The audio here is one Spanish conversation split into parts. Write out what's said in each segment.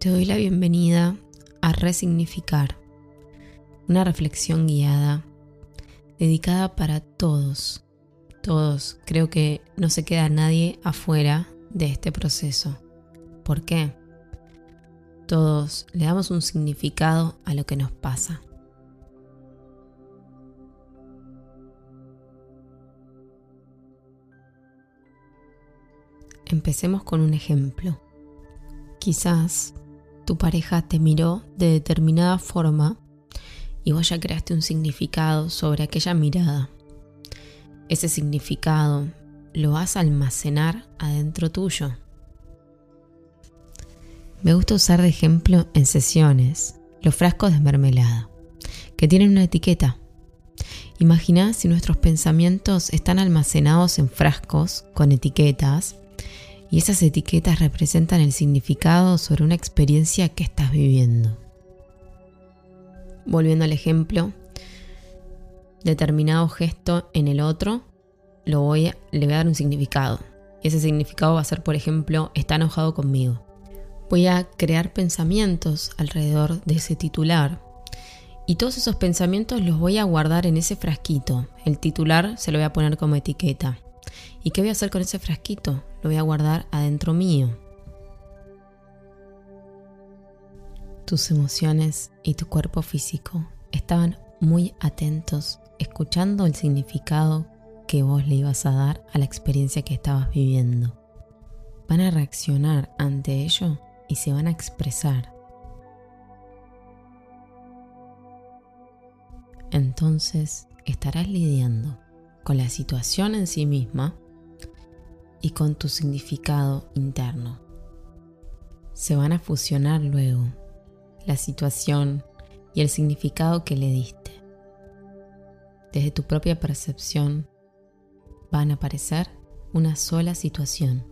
Te doy la bienvenida a Resignificar, una reflexión guiada dedicada para todos, todos. Creo que no se queda nadie afuera de este proceso. ¿Por qué? Todos le damos un significado a lo que nos pasa. Empecemos con un ejemplo. Quizás tu pareja te miró de determinada forma y vos ya creaste un significado sobre aquella mirada. Ese significado lo vas a almacenar adentro tuyo. Me gusta usar de ejemplo en sesiones los frascos de mermelada, que tienen una etiqueta. Imagina si nuestros pensamientos están almacenados en frascos con etiquetas y esas etiquetas representan el significado sobre una experiencia que estás viviendo. Volviendo al ejemplo, determinado gesto en el otro lo voy a, le voy a dar un significado. Y ese significado va a ser, por ejemplo, está enojado conmigo. Voy a crear pensamientos alrededor de ese titular. Y todos esos pensamientos los voy a guardar en ese frasquito. El titular se lo voy a poner como etiqueta. ¿Y qué voy a hacer con ese frasquito? Lo voy a guardar adentro mío. Tus emociones y tu cuerpo físico estaban muy atentos, escuchando el significado que vos le ibas a dar a la experiencia que estabas viviendo. Van a reaccionar ante ello y se van a expresar. Entonces estarás lidiando con la situación en sí misma y con tu significado interno. Se van a fusionar luego la situación y el significado que le diste. Desde tu propia percepción van a aparecer una sola situación.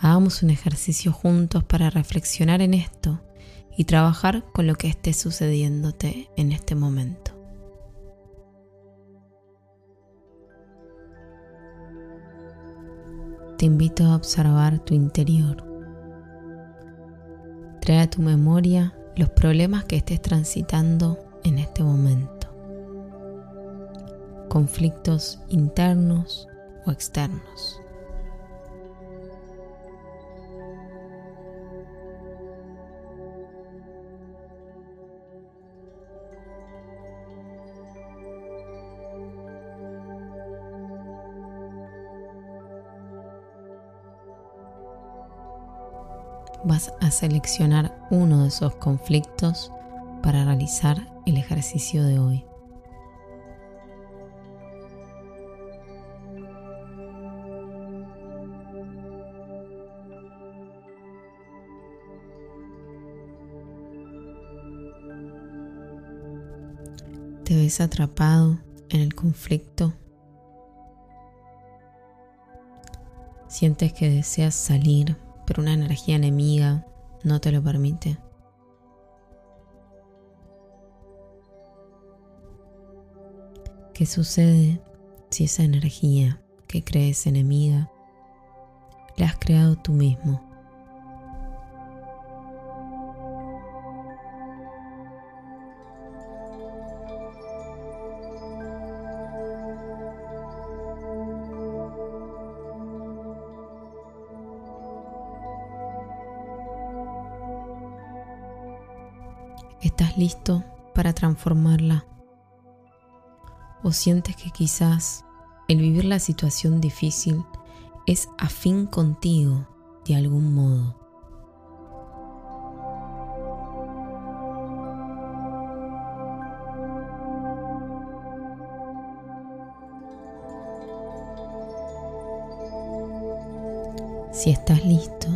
Hagamos un ejercicio juntos para reflexionar en esto y trabajar con lo que esté sucediéndote en este momento. Te invito a observar tu interior. Trae a tu memoria los problemas que estés transitando en este momento. Conflictos internos o externos. Vas a seleccionar uno de esos conflictos para realizar el ejercicio de hoy. ¿Te ves atrapado en el conflicto? ¿Sientes que deseas salir pero una energía enemiga no te lo permite. ¿Qué sucede si esa energía que crees enemiga la has creado tú mismo? ¿Estás listo para transformarla? ¿O sientes que quizás el vivir la situación difícil es afín contigo de algún modo? Si estás listo,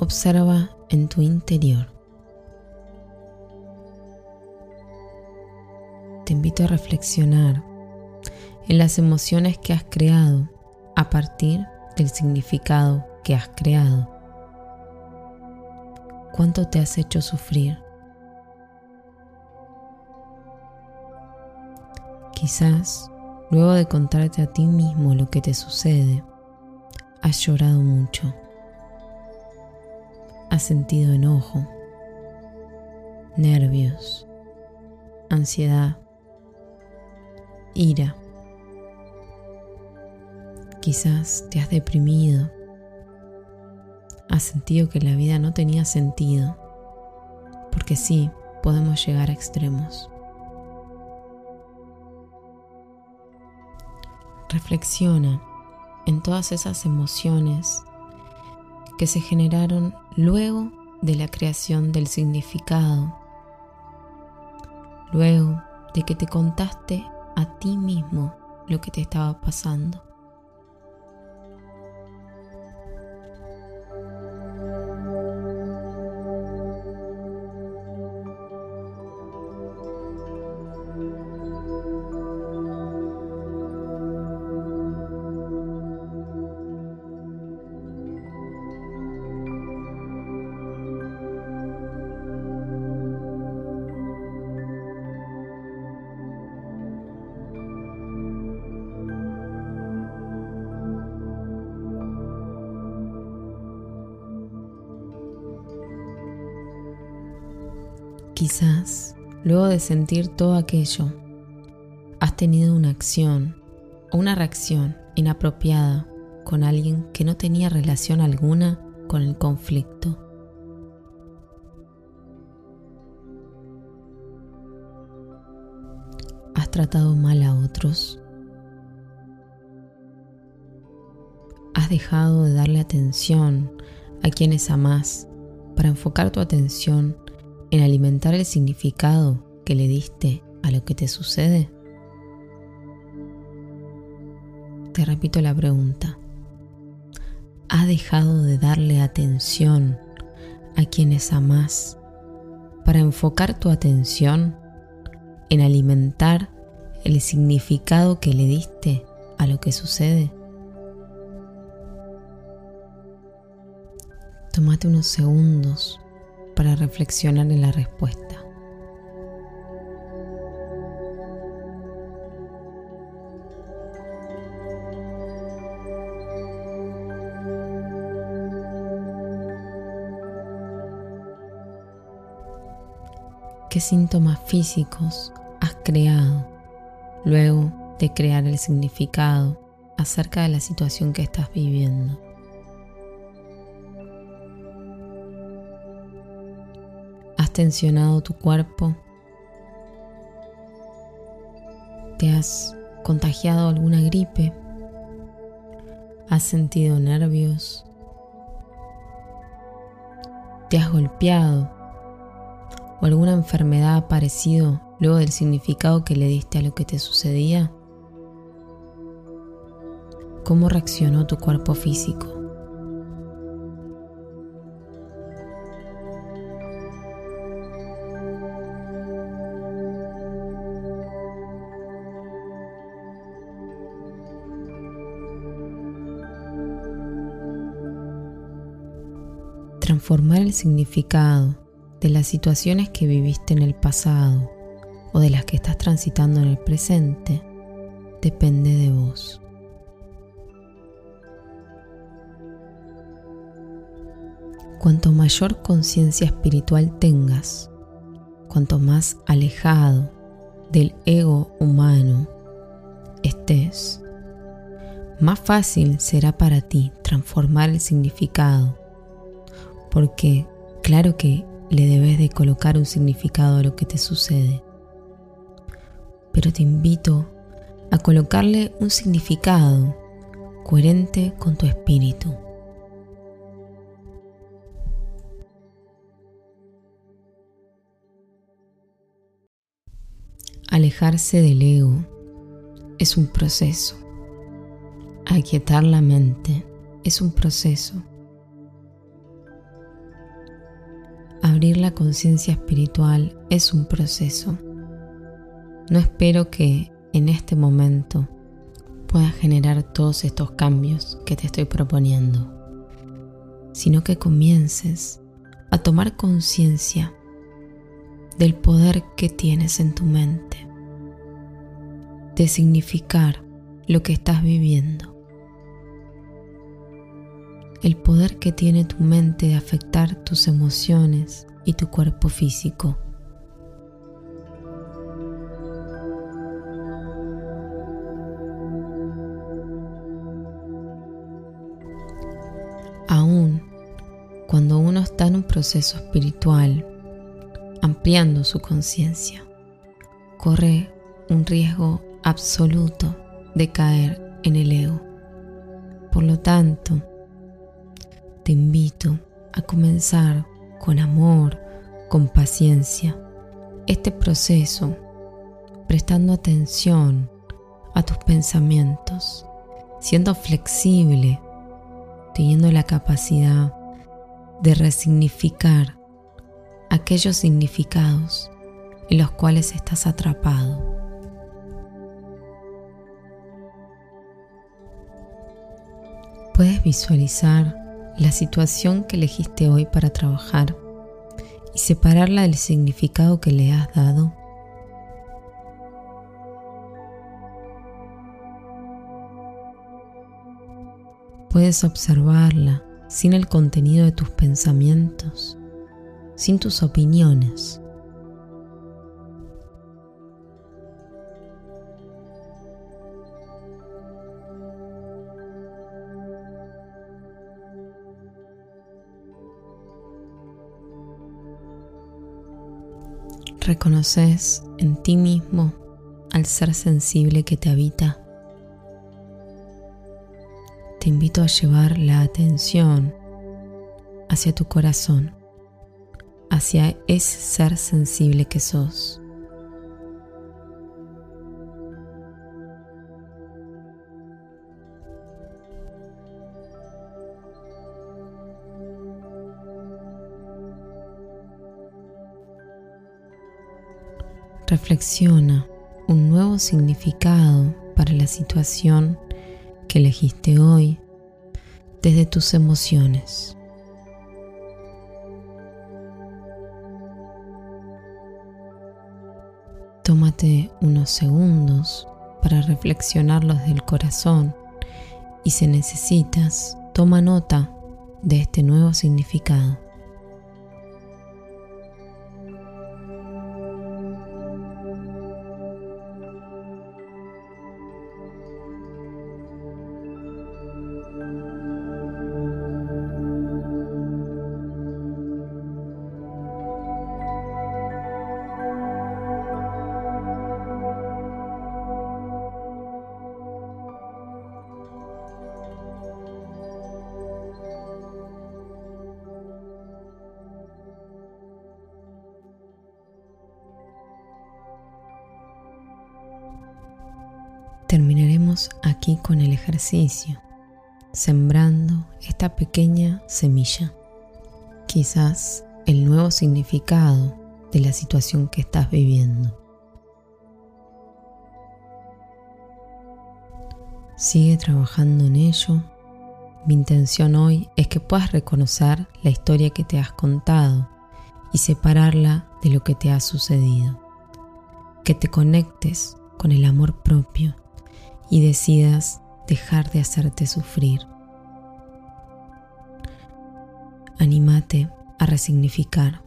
observa en tu interior. Te invito a reflexionar en las emociones que has creado a partir del significado que has creado. ¿Cuánto te has hecho sufrir? Quizás, luego de contarte a ti mismo lo que te sucede, has llorado mucho. Has sentido enojo, nervios, ansiedad, ira. Quizás te has deprimido. Has sentido que la vida no tenía sentido. Porque sí, podemos llegar a extremos. Reflexiona en todas esas emociones que se generaron luego de la creación del significado, luego de que te contaste a ti mismo lo que te estaba pasando. Quizás, luego de sentir todo aquello, has tenido una acción o una reacción inapropiada con alguien que no tenía relación alguna con el conflicto. Has tratado mal a otros. Has dejado de darle atención a quienes amás para enfocar tu atención en alimentar el significado que le diste a lo que te sucede? Te repito la pregunta. ¿Has dejado de darle atención a quienes amás para enfocar tu atención en alimentar el significado que le diste a lo que sucede? Tómate unos segundos para reflexionar en la respuesta. ¿Qué síntomas físicos has creado luego de crear el significado acerca de la situación que estás viviendo? Tensionado tu cuerpo? ¿Te has contagiado alguna gripe? ¿Has sentido nervios? ¿Te has golpeado? ¿O alguna enfermedad ha aparecido luego del significado que le diste a lo que te sucedía? ¿Cómo reaccionó tu cuerpo físico? Transformar el significado de las situaciones que viviste en el pasado o de las que estás transitando en el presente depende de vos. Cuanto mayor conciencia espiritual tengas, cuanto más alejado del ego humano estés, más fácil será para ti transformar el significado porque claro que le debes de colocar un significado a lo que te sucede. Pero te invito a colocarle un significado coherente con tu espíritu. Alejarse del ego es un proceso. Aquietar la mente es un proceso. Abrir la conciencia espiritual es un proceso. No espero que en este momento puedas generar todos estos cambios que te estoy proponiendo, sino que comiences a tomar conciencia del poder que tienes en tu mente, de significar lo que estás viviendo. El poder que tiene tu mente de afectar tus emociones y tu cuerpo físico. Aún cuando uno está en un proceso espiritual, ampliando su conciencia, corre un riesgo absoluto de caer en el ego. Por lo tanto, te invito a comenzar con amor, con paciencia, este proceso, prestando atención a tus pensamientos, siendo flexible, teniendo la capacidad de resignificar aquellos significados en los cuales estás atrapado. Puedes visualizar la situación que elegiste hoy para trabajar y separarla del significado que le has dado. Puedes observarla sin el contenido de tus pensamientos, sin tus opiniones. Reconoces en ti mismo al ser sensible que te habita. Te invito a llevar la atención hacia tu corazón, hacia ese ser sensible que sos. Reflexiona un nuevo significado para la situación que elegiste hoy desde tus emociones. Tómate unos segundos para reflexionarlo desde el corazón y si necesitas, toma nota de este nuevo significado. Con el ejercicio, sembrando esta pequeña semilla. Quizás el nuevo significado de la situación que estás viviendo. Sigue trabajando en ello. Mi intención hoy es que puedas reconocer la historia que te has contado y separarla de lo que te ha sucedido. Que te conectes con el amor propio y decidas dejar de hacerte sufrir. Anímate a resignificar.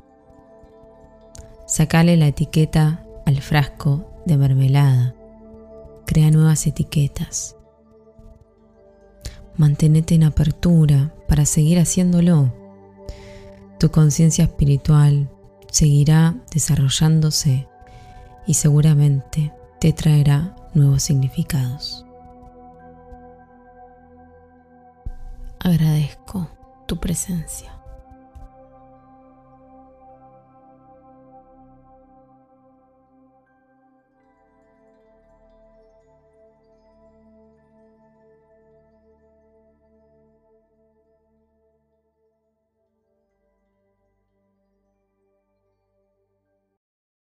Sacale la etiqueta al frasco de mermelada. Crea nuevas etiquetas. Manténete en apertura para seguir haciéndolo. Tu conciencia espiritual seguirá desarrollándose y seguramente te traerá nuevos significados. Agradezco tu presencia.